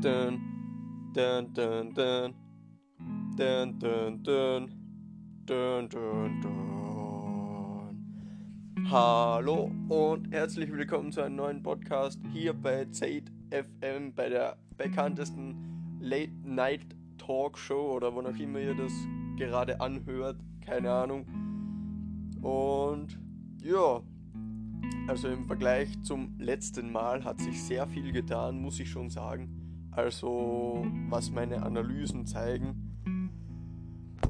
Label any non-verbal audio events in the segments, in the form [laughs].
dun, dun, dun, dun, dun, dun, dun, dun, dun, dun. Hallo und herzlich willkommen zu einem neuen Podcast hier bei Zeit FM, bei der bekanntesten Late Night Talk Show oder wo auch immer ihr das gerade anhört, keine Ahnung. Und ja, also im Vergleich zum letzten Mal hat sich sehr viel getan, muss ich schon sagen. Also was meine Analysen zeigen.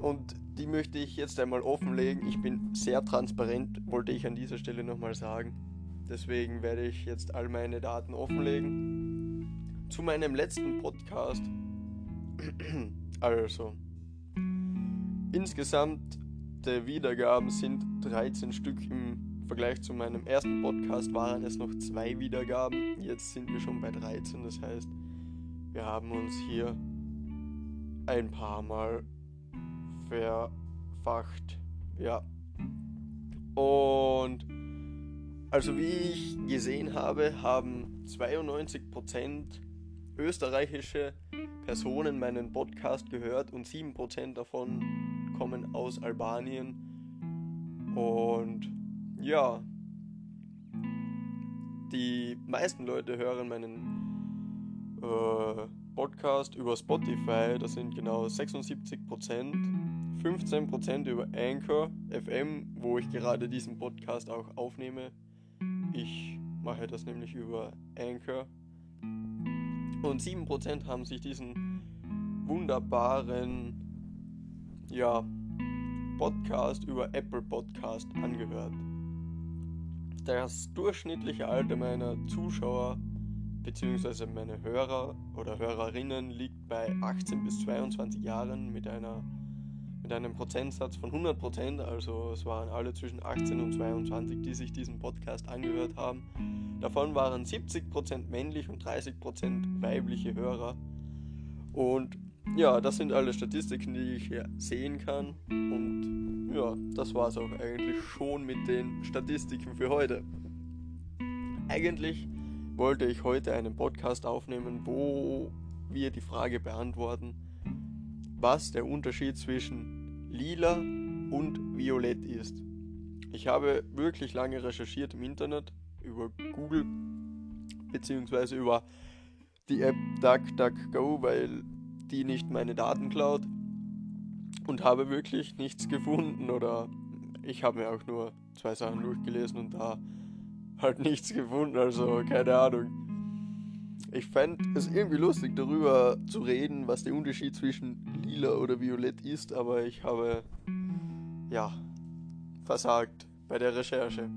Und die möchte ich jetzt einmal offenlegen. Ich bin sehr transparent, wollte ich an dieser Stelle nochmal sagen. Deswegen werde ich jetzt all meine Daten offenlegen. Zu meinem letzten Podcast. [clears throat] Also, insgesamt der Wiedergaben sind 13 Stück im Vergleich zu meinem ersten Podcast waren es noch zwei Wiedergaben. Jetzt sind wir schon bei 13. Das heißt, wir haben uns hier ein paar Mal verfacht. Ja. Und also wie ich gesehen habe, haben 92% österreichische Personen meinen Podcast gehört und 7% davon kommen aus Albanien. Und ja, die meisten Leute hören meinen äh, Podcast über Spotify, das sind genau 76%, 15% über Anchor FM, wo ich gerade diesen Podcast auch aufnehme. Ich mache das nämlich über Anchor. Und 7% haben sich diesen wunderbaren ja, Podcast über Apple Podcast angehört. Das durchschnittliche Alter meiner Zuschauer bzw. meine Hörer oder Hörerinnen liegt bei 18 bis 22 Jahren mit, einer, mit einem Prozentsatz von 100%, also es waren alle zwischen 18 und 22, die sich diesen Podcast angehört haben. Davon waren 70% männlich und 30% weibliche Hörer. Und ja, das sind alle Statistiken, die ich hier sehen kann. Und ja, das war es auch eigentlich schon mit den Statistiken für heute. Eigentlich wollte ich heute einen Podcast aufnehmen, wo wir die Frage beantworten, was der Unterschied zwischen lila und violett ist. Ich habe wirklich lange recherchiert im Internet über Google beziehungsweise über die App DuckDuckGo, weil die nicht meine Daten klaut und habe wirklich nichts gefunden oder ich habe mir auch nur zwei Sachen durchgelesen und da halt nichts gefunden, also keine Ahnung. Ich fände es irgendwie lustig darüber zu reden, was der Unterschied zwischen lila oder violett ist, aber ich habe ja versagt bei der Recherche.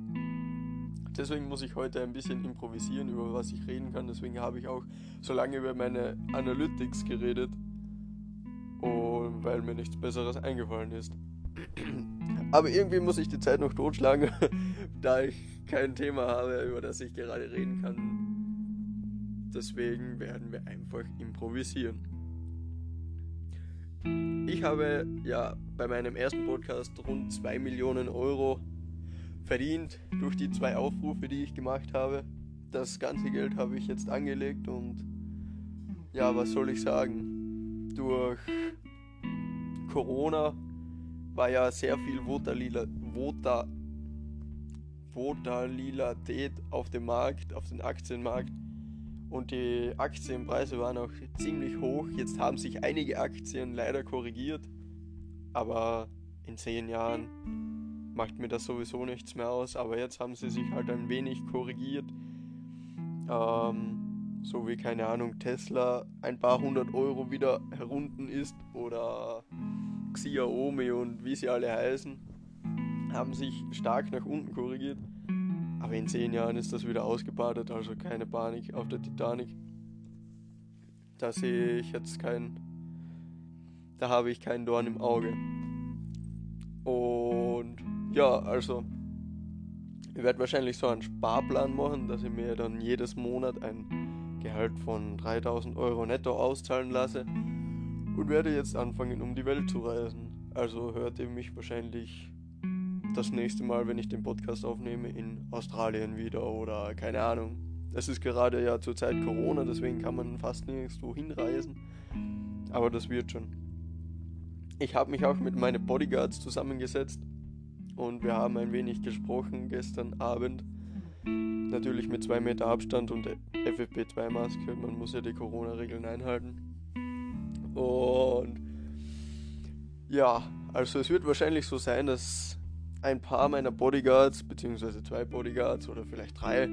Deswegen muss ich heute ein bisschen improvisieren, über was ich reden kann. Deswegen habe ich auch so lange über meine Analytics geredet, und weil mir nichts Besseres eingefallen ist. [clears throat] Aber irgendwie muss ich die Zeit noch totschlagen, [laughs] da ich kein Thema habe, über das ich gerade reden kann. Deswegen werden wir einfach improvisieren. Ich habe ja bei meinem ersten Podcast rund 2 Millionen Euro verdient durch die zwei Aufrufe, die ich gemacht habe. Das ganze Geld habe ich jetzt angelegt und ja, was soll ich sagen? Durch Corona war ja sehr viel Votalila, Vota, Volatilität auf dem Markt, auf dem Aktienmarkt. Und die Aktienpreise waren auch ziemlich hoch. Jetzt haben sich einige Aktien leider korrigiert. Aber in zehn Jahren macht mir das sowieso nichts mehr aus. Aber jetzt haben sie sich halt ein wenig korrigiert. Ähm, so wie, keine Ahnung, Tesla ein paar hundert Euro wieder herunten ist oder Xiaomi und wie sie alle heißen, haben sich stark nach unten korrigiert. Aber in zehn Jahren ist das wieder ausgebadet, also keine Panik auf der Titanic. Da sehe ich jetzt kein. Da habe ich keinen Dorn im Auge. Und ja, also. Ich werde wahrscheinlich so einen Sparplan machen, dass ich mir dann jedes Monat ein Gehalt von 3000 Euro netto auszahlen lasse und werde jetzt anfangen, um die Welt zu reisen. Also hört ihr mich wahrscheinlich das nächste Mal, wenn ich den Podcast aufnehme, in Australien wieder oder keine Ahnung. Es ist gerade ja zur Zeit Corona, deswegen kann man fast nirgendwo hinreisen. Aber das wird schon. Ich habe mich auch mit meinen Bodyguards zusammengesetzt und wir haben ein wenig gesprochen gestern Abend. Natürlich mit zwei Meter Abstand und FFP2-Maske. Man muss ja die Corona-Regeln einhalten. Und ja, also es wird wahrscheinlich so sein, dass ein paar meiner Bodyguards, beziehungsweise zwei Bodyguards oder vielleicht drei,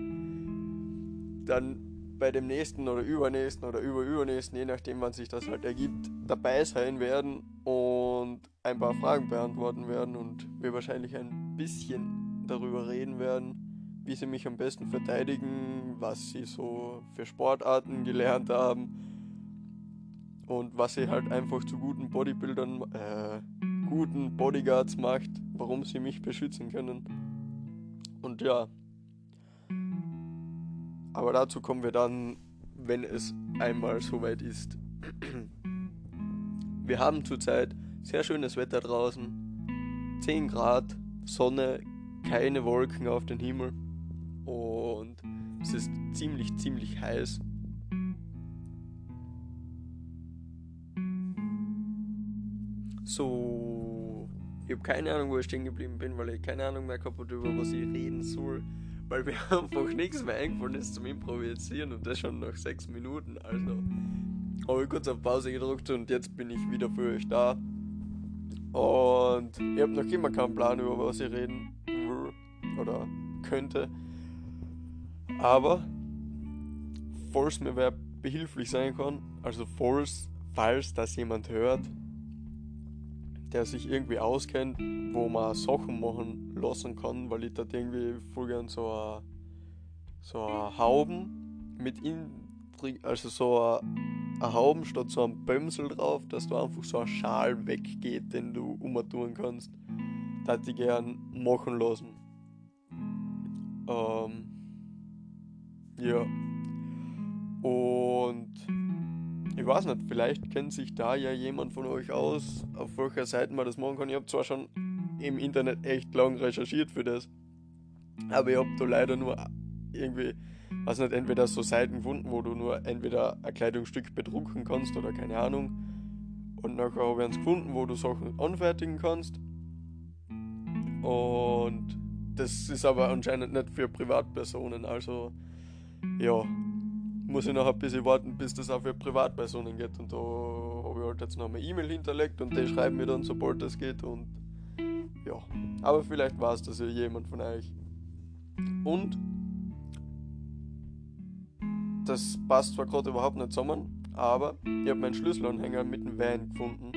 dann bei dem nächsten oder übernächsten oder überübernächsten, je nachdem wann sich das halt ergibt, dabei sein werden und ein paar Fragen beantworten werden und wir wahrscheinlich ein bisschen darüber reden werden, wie sie mich am besten verteidigen, was sie so für Sportarten gelernt haben und was sie halt einfach zu guten Bodybuildern, äh, guten Bodyguards macht, warum sie mich beschützen können. Und ja, aber dazu kommen wir dann, wenn es einmal soweit ist. Wir haben zurzeit sehr schönes Wetter draußen. 10 Grad, Sonne, keine Wolken auf den Himmel. Und es ist ziemlich, ziemlich heiß. So, ich habe keine Ahnung, wo ich stehen geblieben bin, weil ich keine Ahnung mehr habe, über was ich reden soll weil mir [laughs] einfach nichts mehr eingefallen ist zum Improvisieren und das schon nach sechs Minuten. Also habe ich kurz auf Pause gedrückt und jetzt bin ich wieder für euch da. Und ich habe noch immer keinen Plan, über was ich reden will oder könnte. Aber falls mir wer behilflich sein kann, also falls, falls das jemand hört, der sich irgendwie auskennt, wo man Sachen machen lassen kann, weil ich da irgendwie voll gern so a, so Hauben mit in, also so a Hauben statt so einem Bömsel drauf, dass du einfach so ein Schal weggeht, den du umtun kannst. Da hätte ich gern machen lassen. Ähm, ja. Und ich weiß nicht, vielleicht kennt sich da ja jemand von euch aus, auf welcher Seite man das machen kann. Ich habe zwar schon im Internet echt lang recherchiert für das, aber ich habe da leider nur irgendwie, weiß nicht, entweder so Seiten gefunden, wo du nur entweder ein Kleidungsstück bedrucken kannst oder keine Ahnung. Und nachher habe ich eins gefunden, wo du Sachen anfertigen kannst. Und das ist aber anscheinend nicht für Privatpersonen, also ja, muss ich noch ein bisschen warten, bis das auch für Privatpersonen geht. Und da habe ich halt jetzt noch eine E-Mail hinterlegt und die schreiben mir dann, sobald das geht. Und ja, aber vielleicht war es das ja jemand von euch. Und das passt zwar gerade überhaupt nicht zusammen, aber ich habe meinen Schlüsselanhänger mit dem Van gefunden,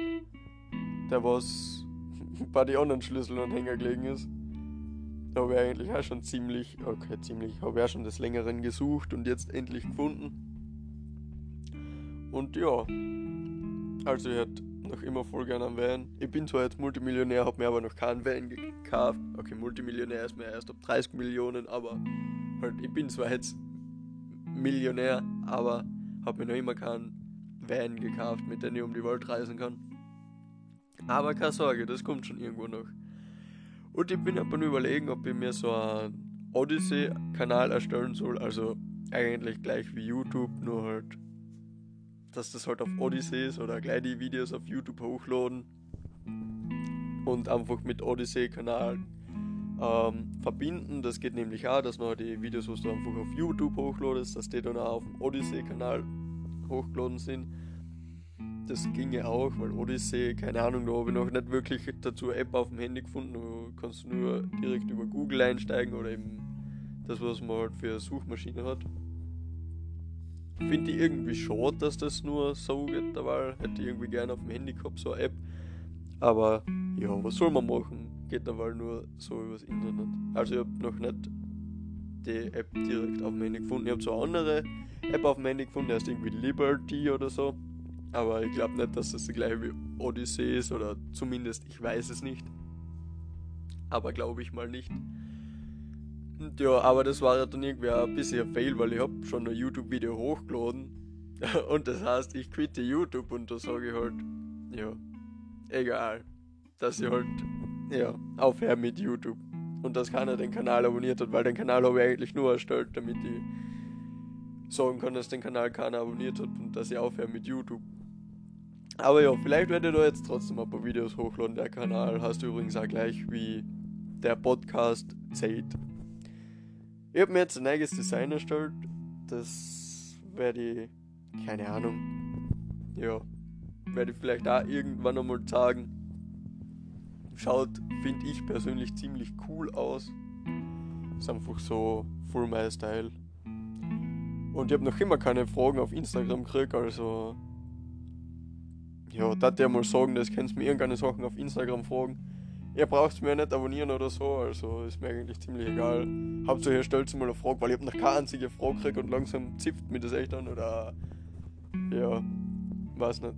der was [laughs] bei den anderen Schlüsselanhänger gelegen ist. Da habe ich eigentlich auch schon ziemlich, okay, ziemlich, habe ich auch schon des Längeren gesucht und jetzt endlich gefunden. Und ja, also ich hätte noch immer voll gerne einen Van. Ich bin zwar jetzt Multimillionär, habe mir aber noch keinen Van gekauft. Okay, Multimillionär ist mir erst ab 30 Millionen, aber halt, ich bin zwar jetzt Millionär, aber habe mir noch immer keinen Van gekauft, mit dem ich um die Welt reisen kann. Aber keine Sorge, das kommt schon irgendwo noch. Und ich bin aber überlegen, ob ich mir so einen Odyssey-Kanal erstellen soll. Also eigentlich gleich wie YouTube, nur halt, dass das halt auf Odyssey ist oder gleich die Videos auf YouTube hochladen. Und einfach mit Odyssey-Kanal ähm, verbinden. Das geht nämlich auch, dass man die Videos, was du einfach auf YouTube hochladest, dass die dann auch auf dem Odyssey-Kanal hochgeladen sind das ginge auch, weil Odyssey, keine Ahnung, da habe ich noch nicht wirklich dazu eine App auf dem Handy gefunden. Du kannst nur direkt über Google einsteigen oder eben das, was man halt für eine Suchmaschine hat. Finde ich irgendwie schade, dass das nur so geht, weil hätte ich irgendwie gerne auf dem Handy gehabt, so eine App. Aber ja, was soll man machen? Geht aber nur so übers Internet. Also ich habe noch nicht die App direkt auf dem Handy gefunden. Ich habe so eine andere App auf dem Handy gefunden, die heißt irgendwie Liberty oder so. Aber ich glaube nicht, dass das die gleiche wie Odyssey ist oder zumindest ich weiß es nicht. Aber glaube ich mal nicht. Und ja, aber das war dann irgendwie ein bisschen ein Fail, weil ich habe schon ein YouTube-Video hochgeladen. [laughs] Und das heißt, ich quitte YouTube und da sage ich halt, ja, egal. Dass ich halt, ja, aufhöre mit YouTube. Und dass keiner den Kanal abonniert hat, weil den Kanal habe ich eigentlich nur erstellt, damit ich sagen kann, dass den Kanal keiner abonniert hat und dass ich aufhöre mit YouTube. Aber ja, vielleicht werde ich da jetzt trotzdem ein paar Videos hochladen. Der Kanal hast du übrigens auch gleich wie der Podcast Zeit. Ich habe mir jetzt ein eigenes Design erstellt. Das werde ich, keine Ahnung, ja, werde ich vielleicht auch irgendwann einmal sagen. Schaut, finde ich persönlich ziemlich cool aus. Ist einfach so full my style. Und ich habe noch immer keine Fragen auf Instagram gekriegt, also ja, da dir mal sagen, das kannst du mir irgendeine Sachen auf Instagram fragen. Ihr braucht mir nicht abonnieren oder so, also ist mir eigentlich ziemlich egal. Hauptsache ihr stellt mal eine Frage, weil ich habe noch keine einzige Frage gekriegt und langsam zipft mir das echt an oder ja, weiß nicht.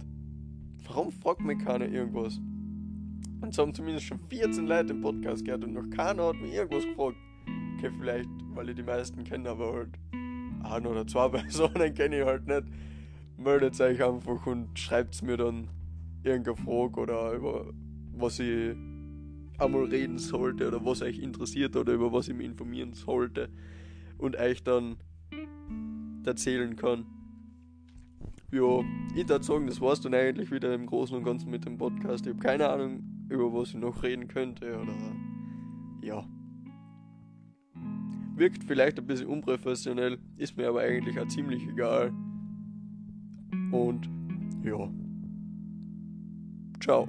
Warum fragt mich keiner irgendwas? Und so haben zumindest schon 14 Leute im Podcast gehört und noch keiner hat mir irgendwas gefragt. Okay, vielleicht, weil ich die meisten kenne, aber halt ein oder zwei [laughs] Personen kenne ich halt nicht meldet euch einfach und schreibt mir dann irgendeine Frage oder über was ich einmal reden sollte oder was euch interessiert oder über was ich mich informieren sollte und euch dann erzählen kann. Ja, ich würde sagen, das war's dann eigentlich wieder im Großen und Ganzen mit dem Podcast. Ich habe keine Ahnung, über was ich noch reden könnte oder ja. Wirkt vielleicht ein bisschen unprofessionell, ist mir aber eigentlich auch ziemlich egal. Und ja. Ciao.